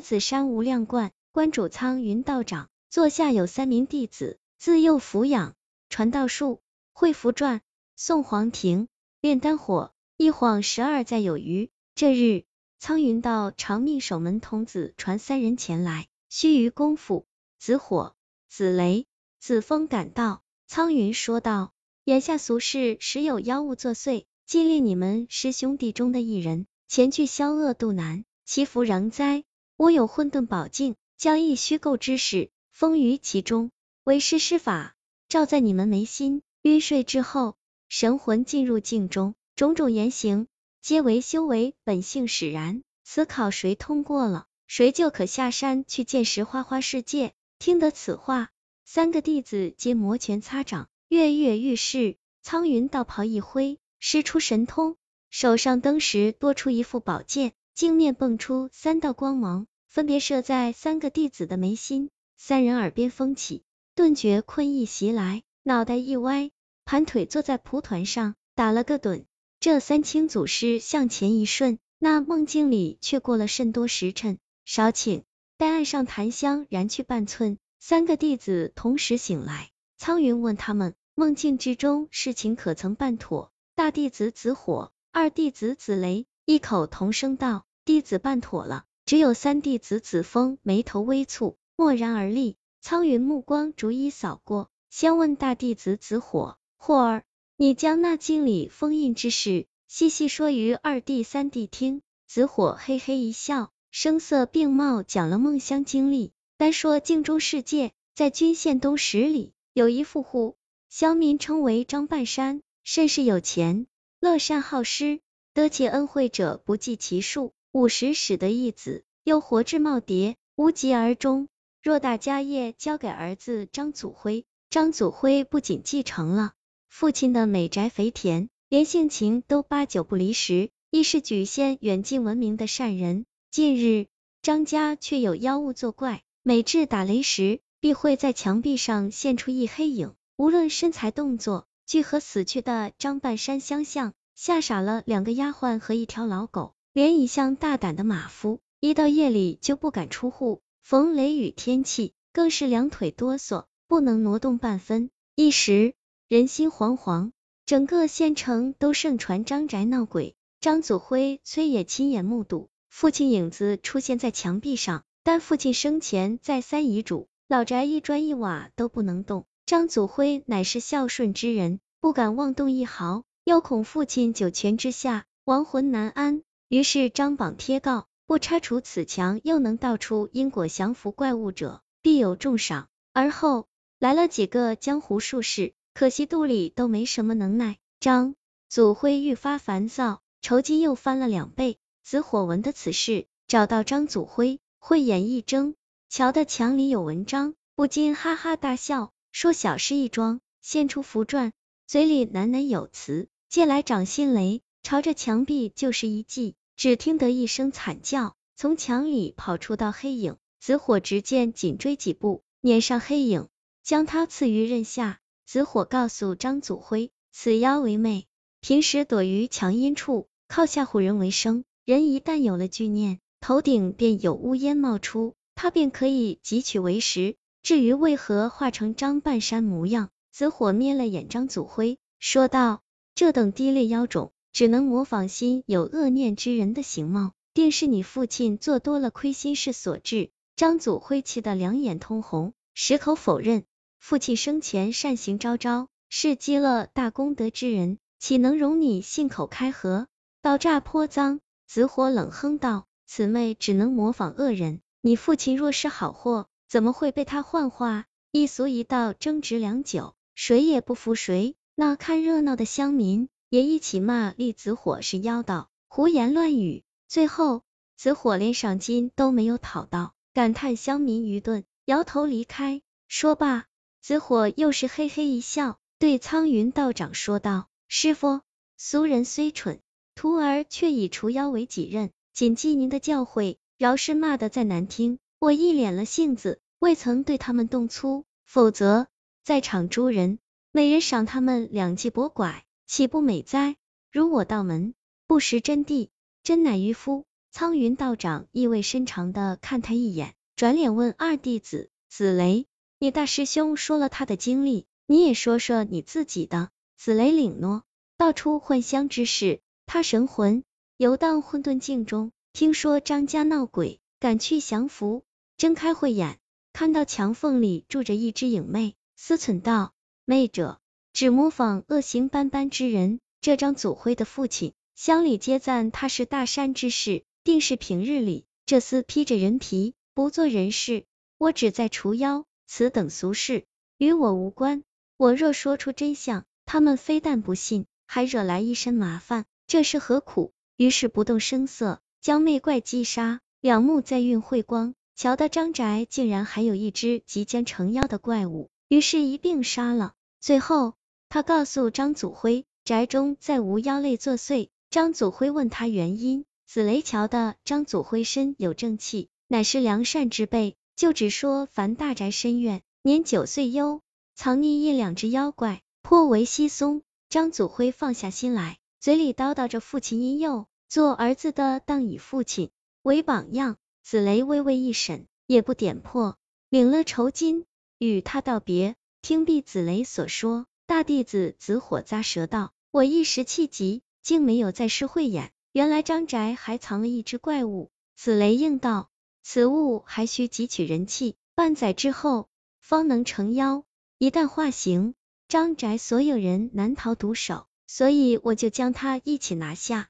此山无量观，观主苍云道长，座下有三名弟子，自幼抚养，传道术、会符传、送黄庭、炼丹火，一晃十二载有余。这日，苍云道长命守门童子传三人前来，须臾功夫，紫火、紫雷、紫风赶到。苍云说道：“眼下俗世时有妖物作祟，尽令你们师兄弟中的一人前去消恶渡难，祈福攘灾。我有混沌宝镜，将一虚构之事封于其中，为师施法，照在你们眉心。晕睡之后，神魂进入镜中，种种言行。”皆为修为本性使然，此考谁通过了，谁就可下山去见识花花世界。听得此话，三个弟子皆摩拳擦掌，跃跃欲试。苍云道袍一挥，施出神通，手上登时多出一副宝剑，镜面蹦出三道光芒，分别射在三个弟子的眉心。三人耳边风起，顿觉困意袭来，脑袋一歪，盘腿坐在蒲团上，打了个盹。这三清祖师向前一瞬，那梦境里却过了甚多时辰。少顷，待岸上檀香燃去半寸，三个弟子同时醒来。苍云问他们：梦境之中事情可曾办妥？大弟子紫火，二弟子紫雷，异口同声道：弟子办妥了。只有三弟子子风眉头微蹙，默然而立。苍云目光逐一扫过，先问大弟子子火：火儿。你将那镜里封印之事细细说于二弟三弟听。子火嘿嘿一笑，声色并茂讲了梦乡经历。单说镜中世界，在均县东十里，有一富户，乡民称为张半山，甚是有钱，乐善好施，得其恩惠者不计其数。五十使得一子，又活至耄耋，无疾而终。偌大家业交给儿子张祖辉，张祖辉不仅继承了。父亲的美宅肥田，连性情都八九不离十，亦是举县远近闻名的善人。近日，张家却有妖物作怪，每至打雷时，必会在墙壁上现出一黑影，无论身材动作，俱和死去的张半山相像，吓傻了两个丫鬟和一条老狗。连一向大胆的马夫，一到夜里就不敢出户，逢雷雨天气，更是两腿哆嗦，不能挪动半分。一时。人心惶惶，整个县城都盛传张宅闹鬼。张祖辉虽也亲眼目睹父亲影子出现在墙壁上，但父亲生前再三遗嘱，老宅一砖一瓦都不能动。张祖辉乃是孝顺之人，不敢妄动一毫，又恐父亲九泉之下亡魂难安，于是张榜贴告，不拆除此墙，又能道出因果降服怪物者，必有重赏。而后来了几个江湖术士。可惜肚里都没什么能耐，张祖辉愈发烦躁，愁筋又翻了两倍。紫火闻的此事，找到张祖辉，慧眼一睁，瞧得墙里有文章，不禁哈哈大笑，说小事一桩，献出符篆，嘴里喃喃有词，借来掌心雷，朝着墙壁就是一记。只听得一声惨叫，从墙里跑出道黑影，紫火执剑紧追几步，撵上黑影，将他刺于刃下。紫火告诉张祖辉，此妖为魅，平时躲于墙阴处，靠吓唬人为生。人一旦有了惧念，头顶便有乌烟冒出，他便可以汲取为食。至于为何化成张半山模样，紫火瞥了眼张祖辉，说道：这等低劣妖种，只能模仿心有恶念之人的形貌，定是你父亲做多了亏心事所致。张祖辉气得两眼通红，矢口否认。父亲生前善行昭昭，是积了大功德之人，岂能容你信口开河，倒诈泼脏？紫火冷哼道：“此妹只能模仿恶人，你父亲若是好货，怎么会被他幻化？”一俗一道争执良久，谁也不服谁。那看热闹的乡民也一起骂厉子火是妖道，胡言乱语。最后，子火连赏金都没有讨到，感叹乡民愚钝，摇头离开。说罢。紫火又是嘿嘿一笑，对苍云道长说道：“师傅，俗人虽蠢，徒儿却以除妖为己任，谨记您的教诲。饶是骂得再难听，我一脸了性子，未曾对他们动粗。否则，在场诸人每人赏他们两记拨拐，岂不美哉？如我道门不识真谛，真乃愚夫。”苍云道长意味深长的看他一眼，转脸问二弟子紫雷：“你大师兄说了他的经历，你也说说你自己的。”紫雷领诺，道出幻香之事。他神魂游荡混沌境中，听说张家闹鬼，赶去降服。睁开慧眼，看到墙缝里住着一只影魅，思忖道：“魅者，只模仿恶行斑斑之人。这张祖辉的父亲，乡里皆赞他是大善之士，定是平日里这厮披着人皮，不做人事。我只在除妖，此等俗事与我无关。我若说出真相，他们非但不信，还惹来一身麻烦。这是何苦？”于是不动声色，将魅怪击杀。两目在运慧光。瞧到张宅竟然还有一只即将成妖的怪物，于是一并杀了。最后，他告诉张祖辉，宅中再无妖类作祟。张祖辉问他原因，紫雷瞧的张祖辉身有正气，乃是良善之辈，就只说凡大宅深院，年九岁幽藏匿一两只妖怪，颇为稀松。张祖辉放下心来，嘴里叨叨着父亲因幼，做儿子的当以父亲为榜样。紫雷微微一审，也不点破，领了酬金，与他道别。听毕紫雷所说，大弟子紫火咂舌道：“我一时气急，竟没有再施慧眼。原来张宅还藏了一只怪物。”紫雷应道：“此物还需汲取人气，半载之后方能成妖。一旦化形，张宅所有人难逃毒手，所以我就将他一起拿下。”